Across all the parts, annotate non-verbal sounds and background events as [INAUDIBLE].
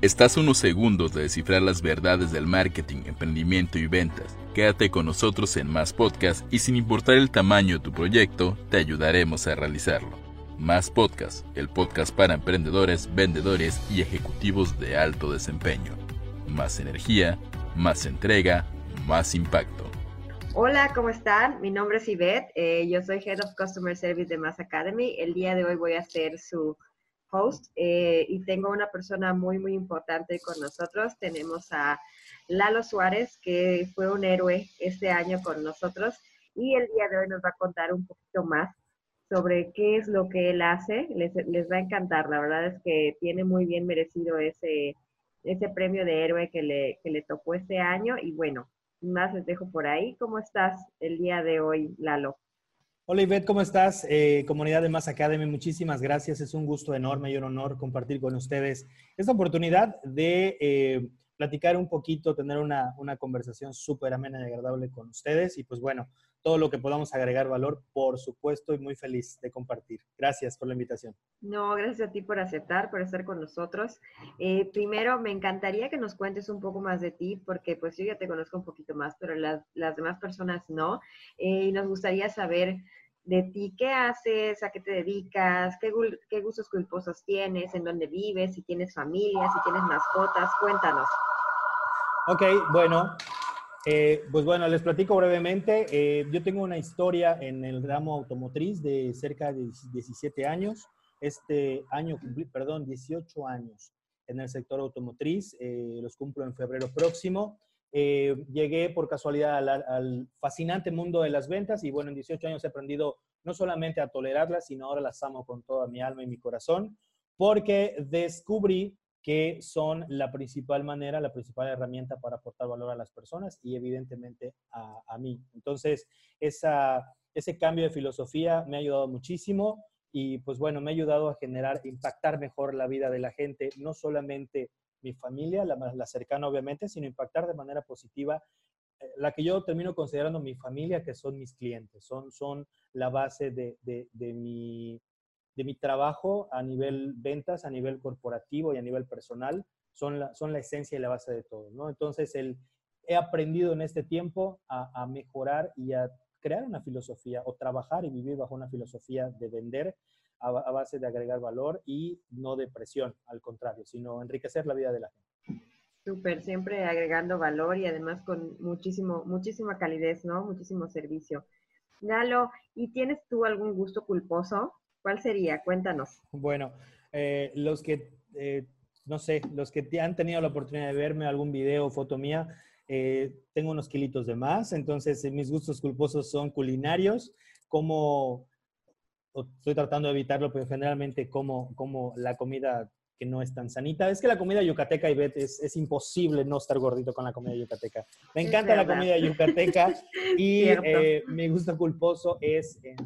Estás unos segundos de descifrar las verdades del marketing, emprendimiento y ventas. Quédate con nosotros en Más Podcast y sin importar el tamaño de tu proyecto, te ayudaremos a realizarlo. Más Podcast, el podcast para emprendedores, vendedores y ejecutivos de alto desempeño. Más energía, más entrega, más impacto. Hola, ¿cómo están? Mi nombre es Yvette, eh, yo soy Head of Customer Service de Mass Academy. El día de hoy voy a ser su host eh, y tengo una persona muy, muy importante con nosotros. Tenemos a Lalo Suárez, que fue un héroe este año con nosotros y el día de hoy nos va a contar un poquito más sobre qué es lo que él hace. Les, les va a encantar, la verdad es que tiene muy bien merecido ese, ese premio de héroe que le, que le tocó este año y bueno, más les dejo por ahí. ¿Cómo estás el día de hoy, Lalo? Hola Ivette, ¿cómo estás? Eh, comunidad de Mass Academy, muchísimas gracias. Es un gusto enorme y un honor compartir con ustedes esta oportunidad de eh, platicar un poquito, tener una, una conversación súper amena y agradable con ustedes. Y pues bueno, todo lo que podamos agregar valor, por supuesto, y muy feliz de compartir. Gracias por la invitación. No, gracias a ti por aceptar, por estar con nosotros. Eh, primero, me encantaría que nos cuentes un poco más de ti, porque pues yo ya te conozco un poquito más, pero las, las demás personas no. y nos gustaría saber de ti, qué haces, a qué te dedicas, qué, qué gustos culposos tienes, en dónde vives, si tienes familia, si tienes mascotas, cuéntanos. Ok, bueno, eh, pues bueno, les platico brevemente. Eh, yo tengo una historia en el ramo automotriz de cerca de 17 años. Este año cumplí, perdón, 18 años en el sector automotriz. Eh, los cumplo en febrero próximo. Eh, llegué por casualidad al, fascinante mundo de las ventas y bueno, en 18 años he aprendido no solamente a tolerarlas, sino ahora las amo con toda mi alma y mi corazón, porque descubrí que son la principal manera, la principal herramienta para aportar valor a las personas y evidentemente a, mí. Entonces, esa, ese cambio de filosofía me ha ayudado muchísimo y pues bueno, me ha ayudado a generar, impactar mejor la vida de la gente, no solamente mi familia, la, la cercana obviamente, sino impactar de manera positiva eh, la que yo termino considerando mi familia, que son mis clientes, son, son la base de, de, de, mi, de mi trabajo a nivel ventas, a nivel corporativo y a nivel personal, son la, son la esencia y la base de todo, ¿no? Entonces, el, he aprendido en este tiempo a, mejorar y a crear una filosofía o trabajar y vivir bajo una filosofía de vender a, base de agregar valor y no de presión, al contrario, sino enriquecer la vida de la gente. Súper, siempre agregando valor y además con muchísimo, muchísima calidez, ¿no? Muchísimo servicio. Galo, ¿y tienes tú algún gusto culposo? ¿Cuál sería? Cuéntanos. Bueno, eh, los que, eh, no sé, los que han tenido la oportunidad de verme algún video o foto mía, eh, tengo unos kilitos de más, entonces mis gustos culposos son culinarios, como estoy tratando de evitarlo, pero generalmente como, como la comida que no es tan sanita. Es que la comida yucateca, y es, es imposible no estar gordito con la comida yucateca. Me encanta la comida yucateca [LAUGHS] y eh, mi gusto culposo es en,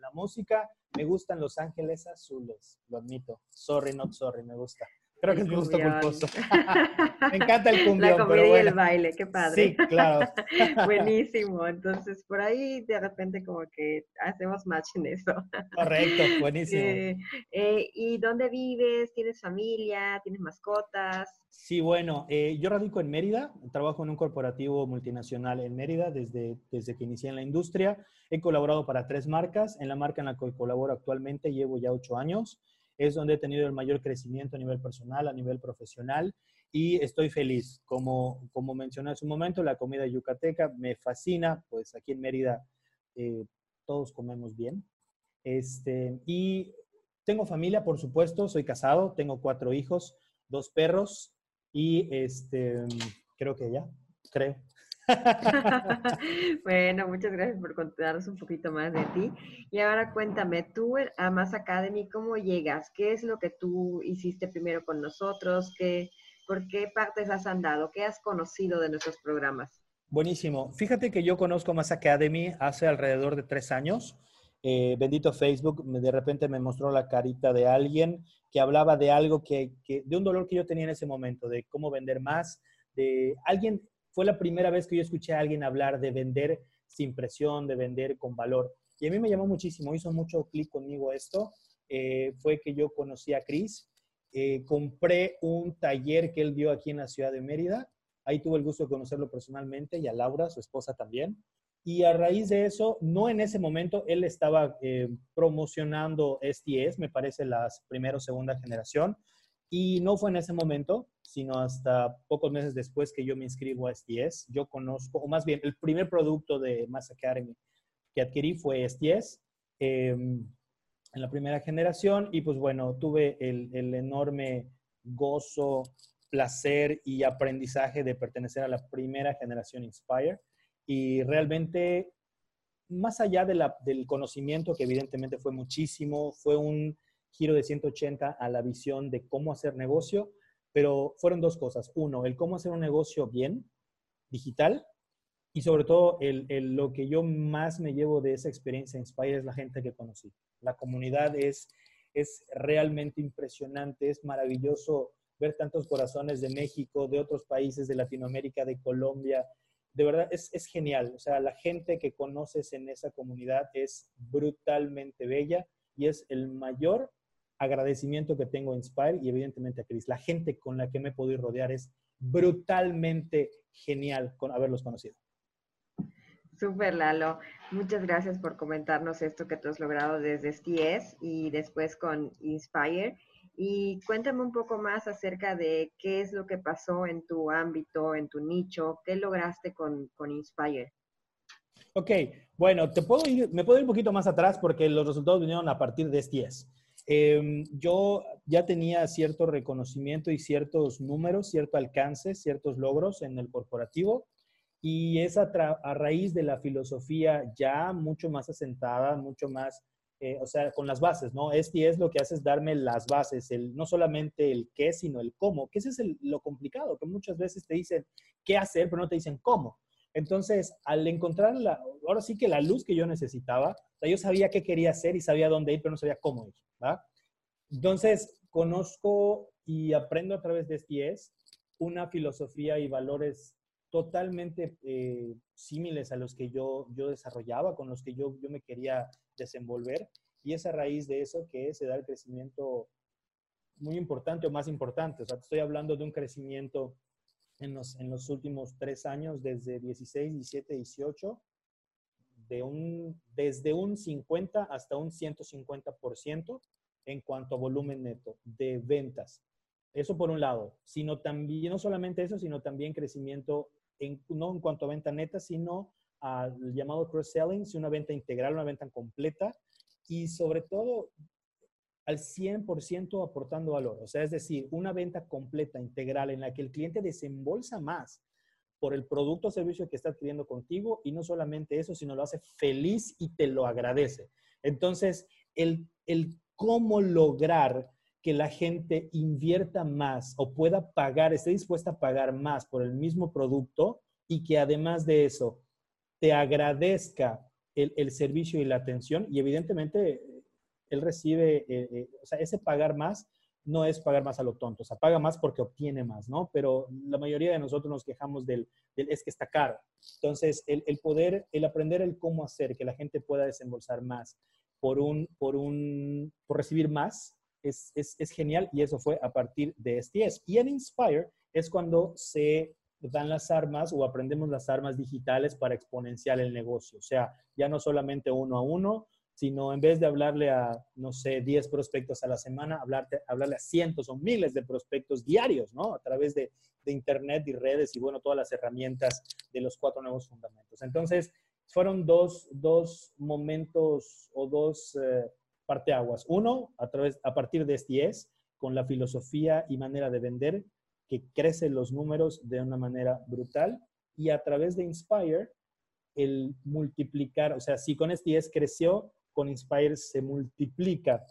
la música. Me gustan Los Ángeles Azules, lo admito. Sorry, not sorry, me gusta. Creo que es gusto culposo. [LAUGHS] Me encanta el cumbión. La comida y el baile, qué padre. Sí, claro. [LAUGHS] buenísimo. Entonces, por ahí de repente como que hacemos match en eso. Correcto, buenísimo. [LAUGHS] Eh, eh, ¿Y dónde vives? ¿Tienes familia? ¿Tienes mascotas? Sí, bueno, eh, yo radico en Mérida, trabajo en un corporativo multinacional en Mérida desde, desde que inicié en la industria. He colaborado para tres marcas. En la marca en la que colaboro actualmente llevo ya ocho años es donde he tenido el mayor crecimiento a nivel personal, a nivel profesional y estoy feliz. Como, como mencioné hace un momento, la comida yucateca me fascina, pues aquí en Mérida eh, todos comemos bien. Este, y tengo familia, por supuesto, soy casado, tengo cuatro hijos, dos perros y este, creo que ya, creo. [LAUGHS] bueno, muchas gracias por contarnos un poquito más de ti. Y ahora cuéntame, tú a Mass Academy, ¿cómo llegas? ¿Qué es lo que tú hiciste primero con nosotros? ¿Qué, ¿Por qué partes has andado? ¿Qué has conocido de nuestros programas? Buenísimo. Fíjate que yo conozco Mass Academy hace alrededor de tres años. Eh, bendito Facebook, de repente me mostró la carita de alguien que hablaba de algo que, que, de un dolor que yo tenía en ese momento, de cómo vender más, de alguien fue la primera vez que yo escuché a alguien hablar de vender sin presión, de vender con valor. Y a mí me llamó muchísimo, hizo mucho clic conmigo esto. Eh, fue que yo conocí a Chris eh, compré un taller que él dio aquí en la ciudad de Mérida. Ahí tuve el gusto de conocerlo personalmente y a Laura, su esposa también. Y a raíz de eso, no en ese momento, él estaba eh, promocionando STS, me parece la primera o segunda generación, y no fue en ese momento, sino hasta pocos meses después que yo me inscribo a STS. Yo conozco, o más bien, el primer producto de Mass Academy que adquirí fue STS em, en la primera generación y pues bueno, tuve el, el enorme gozo, placer y aprendizaje de pertenecer a la primera generación Inspire. Y realmente, más allá de la, del conocimiento, que evidentemente fue muchísimo, fue un giro de 180 a la visión de cómo hacer negocio, pero fueron dos cosas. Uno, el cómo hacer un negocio bien, digital, y sobre todo el, lo que yo más me llevo de esa experiencia Inspire es la gente que conocí. La comunidad es, es realmente impresionante, es maravilloso ver tantos corazones de México, de otros países, de Latinoamérica, de Colombia. De verdad, es, es genial. O sea, la gente que conoces en esa comunidad es brutalmente bella y es el mayor agradecimiento que tengo a Inspire y evidentemente a Chris. La gente con la que me he podido rodear es brutalmente genial con haberlos conocido. Súper, Lalo. Muchas gracias por comentarnos esto que tú has logrado desde STS y después con Inspire. Y cuéntame un poco más acerca de qué es lo que pasó en tu ámbito, en tu nicho, qué lograste con, con Inspire. Ok, bueno, te puedo ir, me puedo ir un poquito más atrás porque los resultados vinieron a partir de STS. Em, yo ya tenía cierto reconocimiento y ciertos números, cierto alcance, ciertos logros en el corporativo y es a, raíz de la filosofía ya mucho más asentada, mucho más, eh, o sea, con las bases, ¿no? Este es lo que hace es darme las bases, el, no solamente el qué, sino el cómo, que ese es lo complicado, que muchas veces te dicen qué hacer, pero no te dicen cómo. Entonces, al encontrar la, ahora sí que la luz que yo necesitaba, o sea, yo sabía qué quería hacer y sabía dónde ir, pero no sabía cómo ir, Entonces, conozco y aprendo a través de STS una filosofía y valores totalmente eh, similares a los que yo, yo desarrollaba, con los que yo, yo me quería desenvolver. Y es a raíz de eso que se da el crecimiento muy importante o más importante. O sea, estoy hablando de un crecimiento en los, en los últimos tres años, desde 16, 17, 18, de un, desde un 50 hasta un 150% en cuanto a volumen neto de ventas. Eso por un lado, sino también, no solamente eso, sino también crecimiento, en, no en cuanto a venta neta, sino al llamado cross-selling, una venta integral, una venta completa y sobre todo al 100% aportando valor. O sea, es decir, una venta completa, integral, en la que el cliente desembolsa más por el producto o servicio que está adquiriendo contigo y no solamente eso, sino lo hace feliz y te lo agradece. Entonces, el, el cómo lograr que la gente invierta más o pueda pagar, esté dispuesta a pagar más por el mismo producto y que además de eso te agradezca el, el servicio y la atención y evidentemente él recibe, eh, eh, o sea, ese pagar más no es pagar más a lo tonto, o sea, paga más porque obtiene más, ¿no? Pero la mayoría de nosotros nos quejamos del, es que está caro. Entonces, el, poder, el aprender el cómo hacer que la gente pueda desembolsar más por un, por un, por recibir más, es, es, es genial y eso fue a partir de STS. Y en Inspire es cuando se dan las armas o aprendemos las armas digitales para exponenciar el negocio. O sea, ya no solamente uno a uno, sino en vez de hablarle a, no sé, 10 prospectos a la semana, hablarte, hablarle a cientos o miles de prospectos diarios, ¿no? A través de, de, Internet y redes y, bueno, todas las herramientas de los cuatro nuevos fundamentos. Entonces, fueron dos, dos momentos o dos eh, parteaguas. Uno, a, través, a partir de STS, con la filosofía y manera de vender, que crecen los números de una manera brutal, y a través de Inspire, el multiplicar, o sea, si con STS creció, con Inspire se multiplica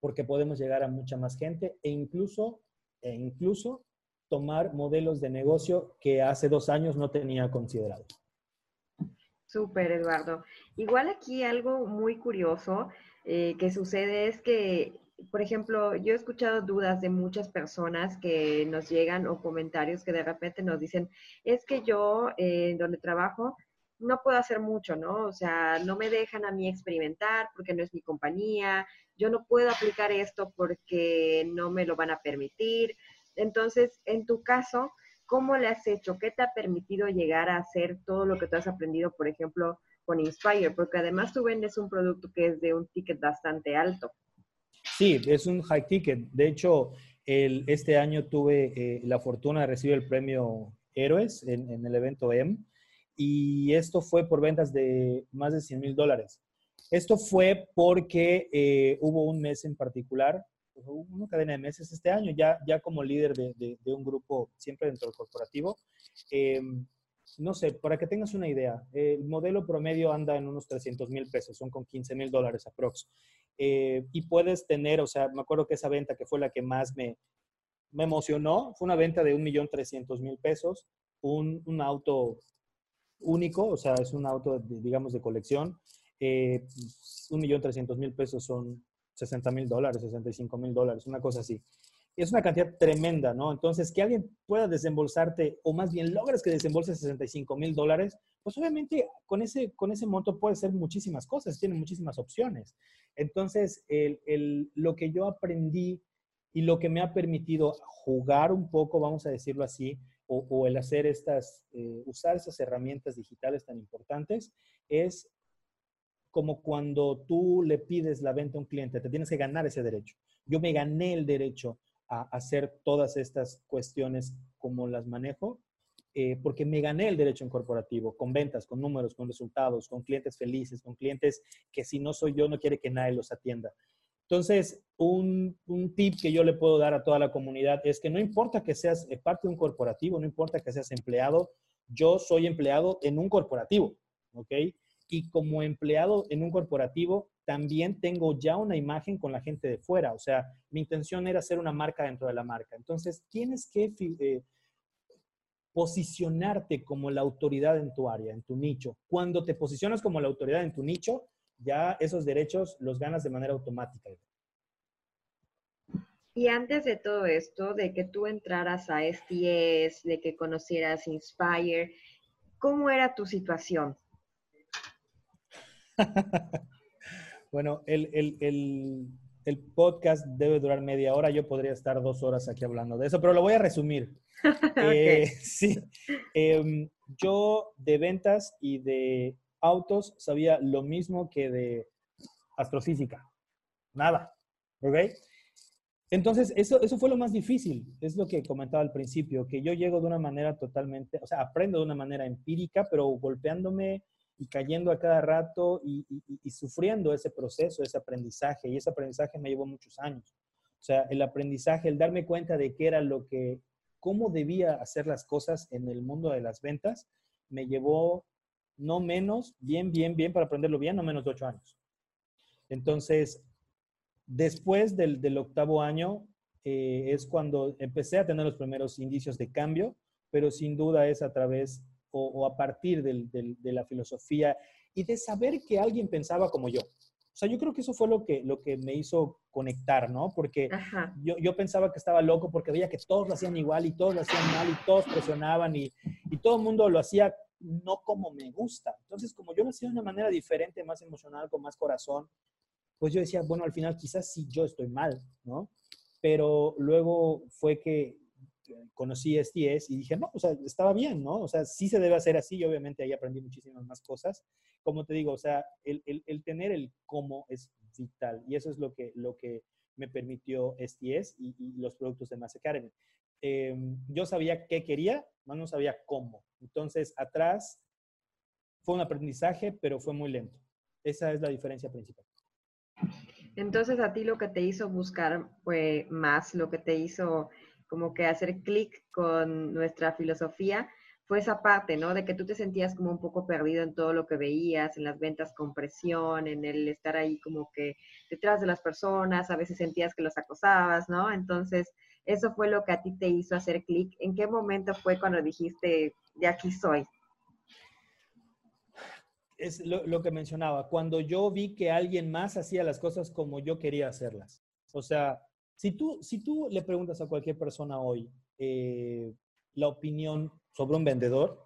porque podemos llegar a mucha más gente e incluso, e incluso tomar modelos de negocio que hace dos años no tenía considerado. Súper, Eduardo. Igual aquí algo muy curioso eh, que sucede es que, por ejemplo, yo he escuchado dudas de muchas personas que nos llegan o comentarios que de repente nos dicen, es que yo, eh, donde trabajo, no puedo hacer mucho, ¿no? O sea, no me dejan a mí experimentar porque no es mi compañía, yo no puedo aplicar esto porque no me lo van a permitir. Entonces, en tu caso, ¿cómo le has hecho? ¿Qué te ha permitido llegar a hacer todo lo que tú has aprendido, por ejemplo, con Inspire? Porque además tú vendes un producto que es de un ticket bastante alto. Sí, es un high ticket. De hecho, este año tuve eh, la fortuna de recibir el premio Héroes en, en el evento M y esto fue por ventas de más de 100 mil dólares. Esto fue porque eh, hubo un mes en particular, una cadena de meses este año, ya, ya como líder de, de, un grupo siempre dentro del corporativo. Em, no sé, para que tengas una idea, el modelo promedio anda en unos 300 mil pesos, son con 15 mil dólares aprox. Eh, y puedes tener, o sea, me acuerdo que esa venta que fue la que más me, me emocionó, fue una venta de 1.300.000 pesos, un, un auto único, o sea, es un auto, digamos, de colección. Eh, un millón trescientos mil pesos son 60 mil dólares, 65 mil dólares, una cosa así. Es una cantidad tremenda, ¿no? Entonces, que alguien pueda desembolsarte, o más bien logres que desembolse 65 mil dólares, pues obviamente con ese, con ese monto puede ser muchísimas cosas, tiene muchísimas opciones. Entonces, el, el, lo que yo aprendí y lo que me ha permitido jugar un poco, vamos a decirlo así, o, el hacer estas, eh, usar esas herramientas digitales tan importantes, es como cuando tú le pides la venta a un cliente, te tienes que ganar ese derecho. Yo me gané el derecho a hacer todas estas cuestiones como las manejo, eh, porque me gané el derecho en corporativo, con ventas, con números, con resultados, con clientes felices, con clientes que si no soy yo no quiere que nadie los atienda. Entonces, un, tip que yo le puedo dar a toda la comunidad es que no importa que seas eh, parte de un corporativo, no importa que seas empleado, yo soy empleado en un corporativo, ¿ok? Y como empleado en un corporativo, también tengo ya una imagen con la gente de fuera. O sea, mi intención era ser una marca dentro de la marca. Entonces, tienes que eh, posicionarte como la autoridad en tu área, en tu nicho. Cuando te posicionas como la autoridad en tu nicho, ya esos derechos los ganas de manera automática. Y antes de todo esto, de que tú entraras a STS, de que conocieras Inspire, ¿cómo era tu situación? [LAUGHS] bueno, el, podcast debe durar media hora. Yo podría estar dos horas aquí hablando de eso, pero lo voy a resumir. [LAUGHS] Eh, [LAUGHS] sí. Em, yo de ventas y de autos sabía lo mismo que de astrofísica. Nada. ¿Ok? Entonces, eso, eso fue lo más difícil. Es lo que comentaba al principio, que yo llego de una manera totalmente, o sea, aprendo de una manera empírica, pero golpeándome y cayendo a cada rato y, y sufriendo ese proceso, ese aprendizaje. Y ese aprendizaje me llevó muchos años. O sea, el aprendizaje, el darme cuenta de qué era lo que, cómo debía hacer las cosas en el mundo de las ventas, me llevó no menos, bien, bien, bien, para aprenderlo bien, no menos de ocho años. Entonces, después del, octavo año eh, es cuando empecé a tener los primeros indicios de cambio, pero sin duda es a través o, a partir de la filosofía y de saber que alguien pensaba como yo. O sea, yo creo que eso fue lo que, lo que me hizo conectar, ¿no? Porque yo, yo, pensaba que estaba loco porque veía que todos lo hacían igual y todos lo hacían mal y todos presionaban y, y todo el mundo lo hacía no como me gusta. Entonces, como yo lo hacía de una manera diferente, más emocional, con más corazón, pues yo decía, bueno, al final quizás sí yo estoy mal, ¿no? Pero luego fue que conocí STS y dije, no, o sea, estaba bien, ¿no? O sea, sí se debe hacer así y obviamente ahí aprendí muchísimas más cosas. Como te digo, o sea, el, tener el cómo es vital y eso es lo que, lo que me permitió STS y, y los productos de Mass Academy. Em, yo sabía qué quería, no sabía cómo. Entonces, atrás fue un aprendizaje, pero fue muy lento. Esa es la diferencia principal. Entonces, a ti lo que te hizo buscar fue más, lo que te hizo como que hacer clic con nuestra filosofía fue esa parte, ¿no? De que tú te sentías como un poco perdido en todo lo que veías, en las ventas con presión, en el estar ahí como que detrás de las personas, a veces sentías que los acosabas, ¿no? Entonces, eso fue lo que a ti te hizo hacer clic. ¿En qué momento fue cuando dijiste, de aquí soy? Es lo, que mencionaba, cuando yo vi que alguien más hacía las cosas como yo quería hacerlas. O sea, si tú, si tú le preguntas a cualquier persona hoy eh, la opinión sobre un vendedor,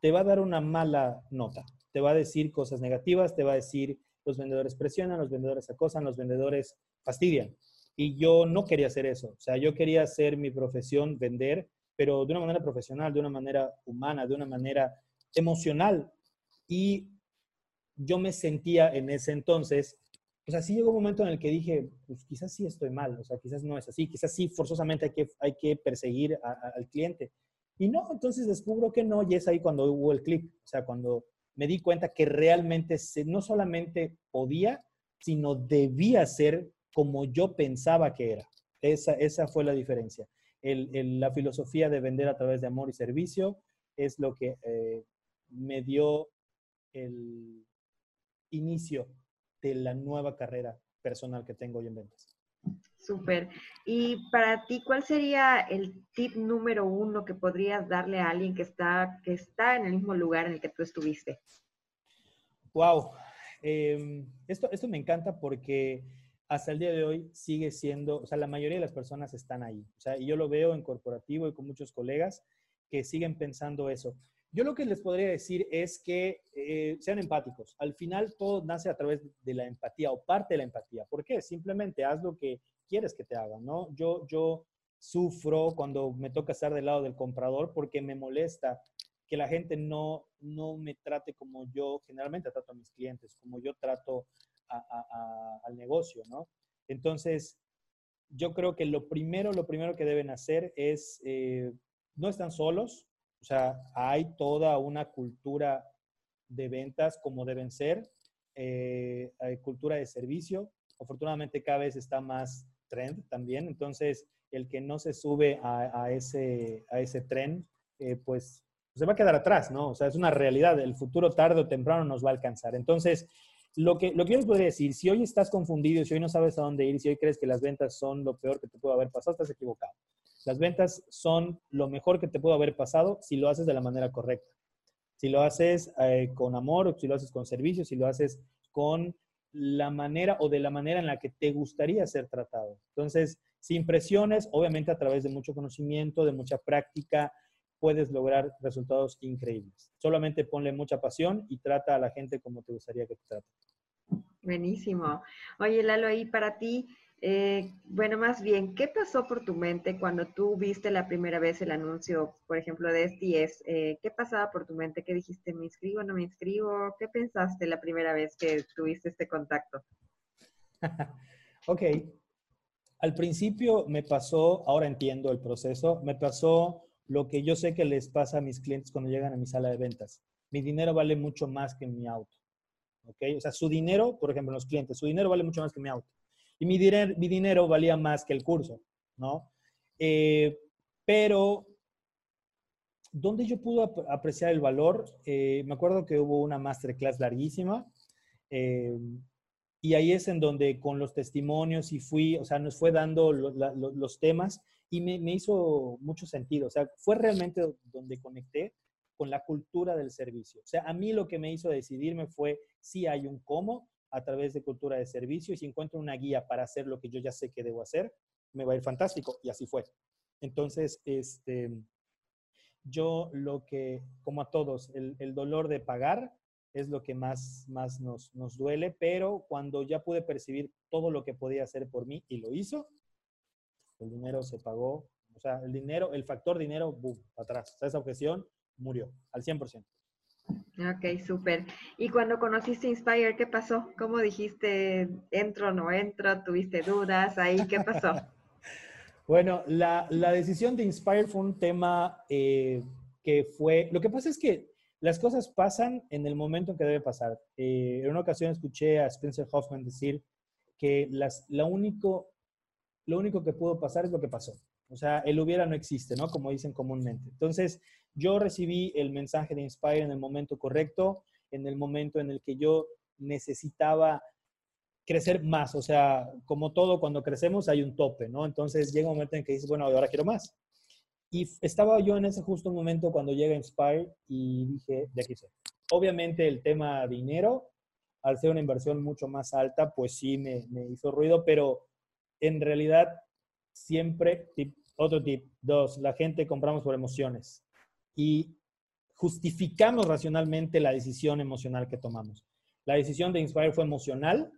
te va a dar una mala nota. Te va a decir cosas negativas, te va a decir los vendedores presionan, los vendedores acosan, los vendedores fastidian. Y yo no quería hacer eso. O sea, yo quería hacer mi profesión, vender, pero de una manera profesional, de una manera humana, de una manera emocional. Y yo me sentía en ese entonces, pues así llegó un momento en el que dije, pues quizás sí estoy mal, o sea, quizás no es así, quizás sí forzosamente hay que, hay que perseguir al cliente. Y no, entonces descubro que no, y es ahí cuando hubo el clic, o sea, cuando me di cuenta que realmente no solamente podía, sino debía ser como yo pensaba que era. Esa, esa fue la diferencia. la filosofía de vender a través de amor y servicio es lo que eh, me dio el inicio de la nueva carrera personal que tengo hoy en ventas. Súper. Y para ti, ¿cuál sería el tip número uno que podrías darle a alguien que está, que está en el mismo lugar en el que tú estuviste? Wow. Em, esto, esto me encanta porque hasta el día de hoy sigue siendo, o sea, la mayoría de las personas están ahí. O sea, y yo lo veo en corporativo y con muchos colegas que siguen pensando eso. Yo lo que les podría decir es que eh, sean empáticos. Al final todo nace a través de la empatía o parte de la empatía. ¿Por qué? Simplemente haz lo que quieres que te hagan, ¿no? Yo, yo sufro cuando me toca estar del lado del comprador porque me molesta que la gente no, no me trate como yo generalmente trato a mis clientes, como yo trato al negocio, ¿no? Entonces, yo creo que lo primero, lo primero que deben hacer es, eh, no están solos, o sea, hay toda una cultura de ventas como deben ser, eh, hay cultura de servicio, afortunadamente cada vez está más trend también, entonces el que no se sube a, ese, a ese tren, eh, pues se va a quedar atrás, ¿no? O sea, es una realidad, el futuro tarde o temprano nos va a alcanzar. Entonces, lo que, lo que yo les podría decir, si hoy estás confundido, si hoy no sabes a dónde ir, si hoy crees que las ventas son lo peor que te pudo haber pasado, estás equivocado. Las ventas son lo mejor que te pudo haber pasado si lo haces de la manera correcta. Si lo haces eh, con amor, si lo haces con servicio, si lo haces con la manera o de la manera en la que te gustaría ser tratado. Entonces, sin presiones, obviamente a través de mucho conocimiento, de mucha práctica, puedes lograr resultados increíbles. Solamente ponle mucha pasión y trata a la gente como te gustaría que te trate. Buenísimo. Oye, Lalo, y para ti, eh, bueno, más bien, ¿qué pasó por tu mente cuando tú viste la primera vez el anuncio, por ejemplo, de STS? Eh, ¿Qué pasaba por tu mente? ¿Qué dijiste? ¿Me inscribo no me inscribo? ¿Qué pensaste la primera vez que tuviste este contacto? [LAUGHS] ok. Al principio me pasó, ahora entiendo el proceso, me pasó lo que yo sé que les pasa a mis clientes cuando llegan a mi sala de ventas. Mi dinero vale mucho más que mi auto. ¿Ok? O sea, su dinero, por ejemplo, los clientes, su dinero vale mucho más que mi auto. Y mi, dinero, mi dinero valía más que el curso, ¿no? Eh, pero, ¿dónde yo pude apreciar el valor? Eh, me acuerdo que hubo una masterclass larguísima. Eh, y ahí es en donde con los testimonios y fui, o sea, nos fue dando los temas y me, hizo mucho sentido. O sea, fue realmente donde conecté con la cultura del servicio. O sea, a mí lo que me hizo decidirme fue si hay un cómo a través de cultura de servicio y si encuentro una guía para hacer lo que yo ya sé que debo hacer, me va a ir fantástico. Y así fue. Entonces, este, yo lo que, como a todos, el dolor de pagar es lo que más, más nos, nos duele, pero cuando ya pude percibir todo lo que podía hacer por mí y lo hizo, el dinero se pagó, o sea, el dinero, el factor dinero, boom, atrás. O sea, esa objeción murió al 100%. Ok, súper. ¿Y cuando conociste Inspire, qué pasó? ¿Cómo dijiste, entro o no entro? ¿Tuviste dudas ahí? ¿Qué pasó? [LAUGHS] bueno, la, la, decisión de Inspire fue un tema eh, que fue, lo que pasa es que las cosas pasan en el momento en que debe pasar. Eh, en una ocasión escuché a Spencer Hoffman decir que las, lo único que pudo pasar es lo que pasó. O sea, el hubiera no existe, ¿no? Como dicen comúnmente. Entonces, yo recibí el mensaje de Inspire en el momento correcto, en el momento en el que yo necesitaba crecer más. O sea, como todo, cuando crecemos hay un tope, ¿no? Entonces llega un momento en que dices, bueno, ahora quiero más. Y estaba yo en ese justo momento cuando llega Inspire y dije, de aquí soy. Obviamente el tema dinero, al ser una inversión mucho más alta, pues sí me, hizo ruido, pero en realidad siempre, otro tip, dos, la gente compramos por emociones. Y justificamos racionalmente la decisión emocional que tomamos. La decisión de Inspire fue emocional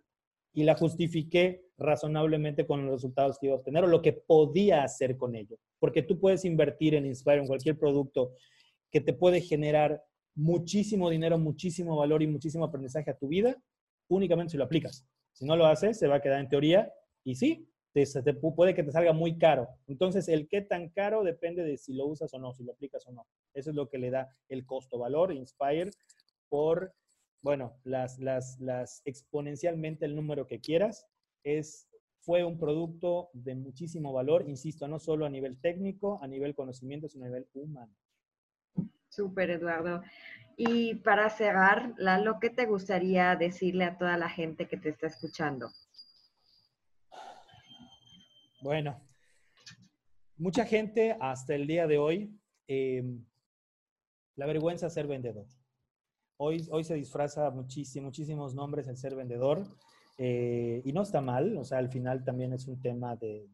y la justifiqué razonablemente con los resultados que iba a obtener o lo que podía hacer con ello. Porque tú puedes invertir en Inspire, en cualquier producto que te puede generar muchísimo dinero, muchísimo valor y muchísimo aprendizaje a tu vida, únicamente si lo aplicas. Si no lo haces, se va a quedar en teoría y sí, te, puede que te salga muy caro. Entonces, el qué tan caro depende de si lo usas o no, si lo aplicas o no. Eso es lo que le da el costo-valor, Inspire, por, bueno, las, las, las exponencialmente el número que quieras. Es, fue un producto de muchísimo valor, insisto, no solo a nivel técnico, a nivel conocimiento, sino a nivel humano. Súper, Eduardo. Y para cerrar, Lalo, ¿qué te gustaría decirle a toda la gente que te está escuchando? Bueno, mucha gente hasta el día de hoy, em, la vergüenza ser vendedor. Hoy, hoy se disfraza muchísimo, muchísimos nombres el ser vendedor eh, y no está mal, o sea, al final también es un tema de,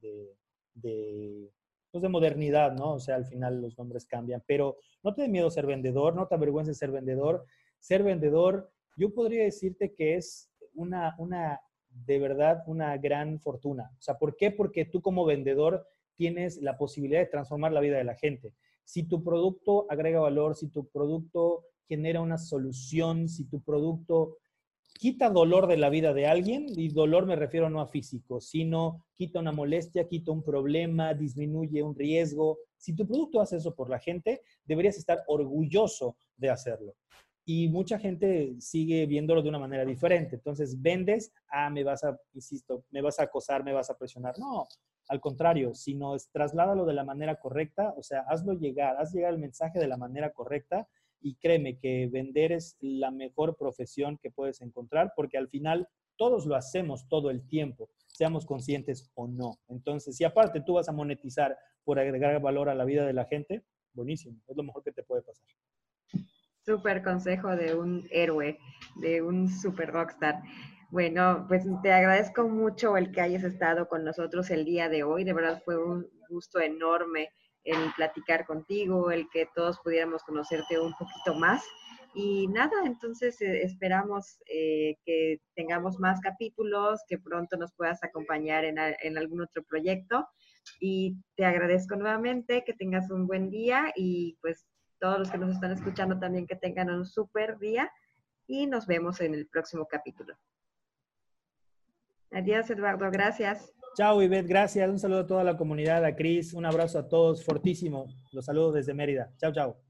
de, pues de modernidad, ¿no? O sea, al final los nombres cambian, pero no te dé miedo ser vendedor, no te avergüences ser vendedor. Ser vendedor, yo podría decirte que es una, una de verdad una gran fortuna. O sea, ¿por qué? Porque tú como vendedor tienes la posibilidad de transformar la vida de la gente. Si tu producto agrega valor, si tu producto genera una solución, si tu producto quita dolor de la vida de alguien, y dolor me refiero no a físico, sino quita una molestia, quita un problema, disminuye un riesgo. Si tu producto hace eso por la gente, deberías estar orgulloso de hacerlo y mucha gente sigue viéndolo de una manera diferente. Entonces, vendes, ah, me vas a, insisto, me vas a acosar, me vas a presionar. No, al contrario, sino trasládalo de la manera correcta, o sea, hazlo llegar, haz llegar el mensaje de la manera correcta y créeme que vender es la mejor profesión que puedes encontrar porque al final todos lo hacemos todo el tiempo, seamos conscientes o no. Entonces, si aparte tú vas a monetizar por agregar valor a la vida de la gente, buenísimo, es lo mejor que te puede pasar. Súper consejo de un héroe, de un super rockstar. Bueno, pues te agradezco mucho el que hayas estado con nosotros el día de hoy. De verdad fue un gusto enorme el platicar contigo, el que todos pudiéramos conocerte un poquito más. Y nada, entonces eh, esperamos eh, que tengamos más capítulos, que pronto nos puedas acompañar en, en algún otro proyecto. Y te agradezco nuevamente, que tengas un buen día y pues todos los que nos están escuchando también que tengan un súper día y nos vemos en el próximo capítulo. Adiós, Eduardo. Gracias. Chao, Ivette. Gracias. Un saludo a toda la comunidad, a Cris. Un abrazo a todos. Fortísimo. Los saludo desde Mérida. Chao, chao.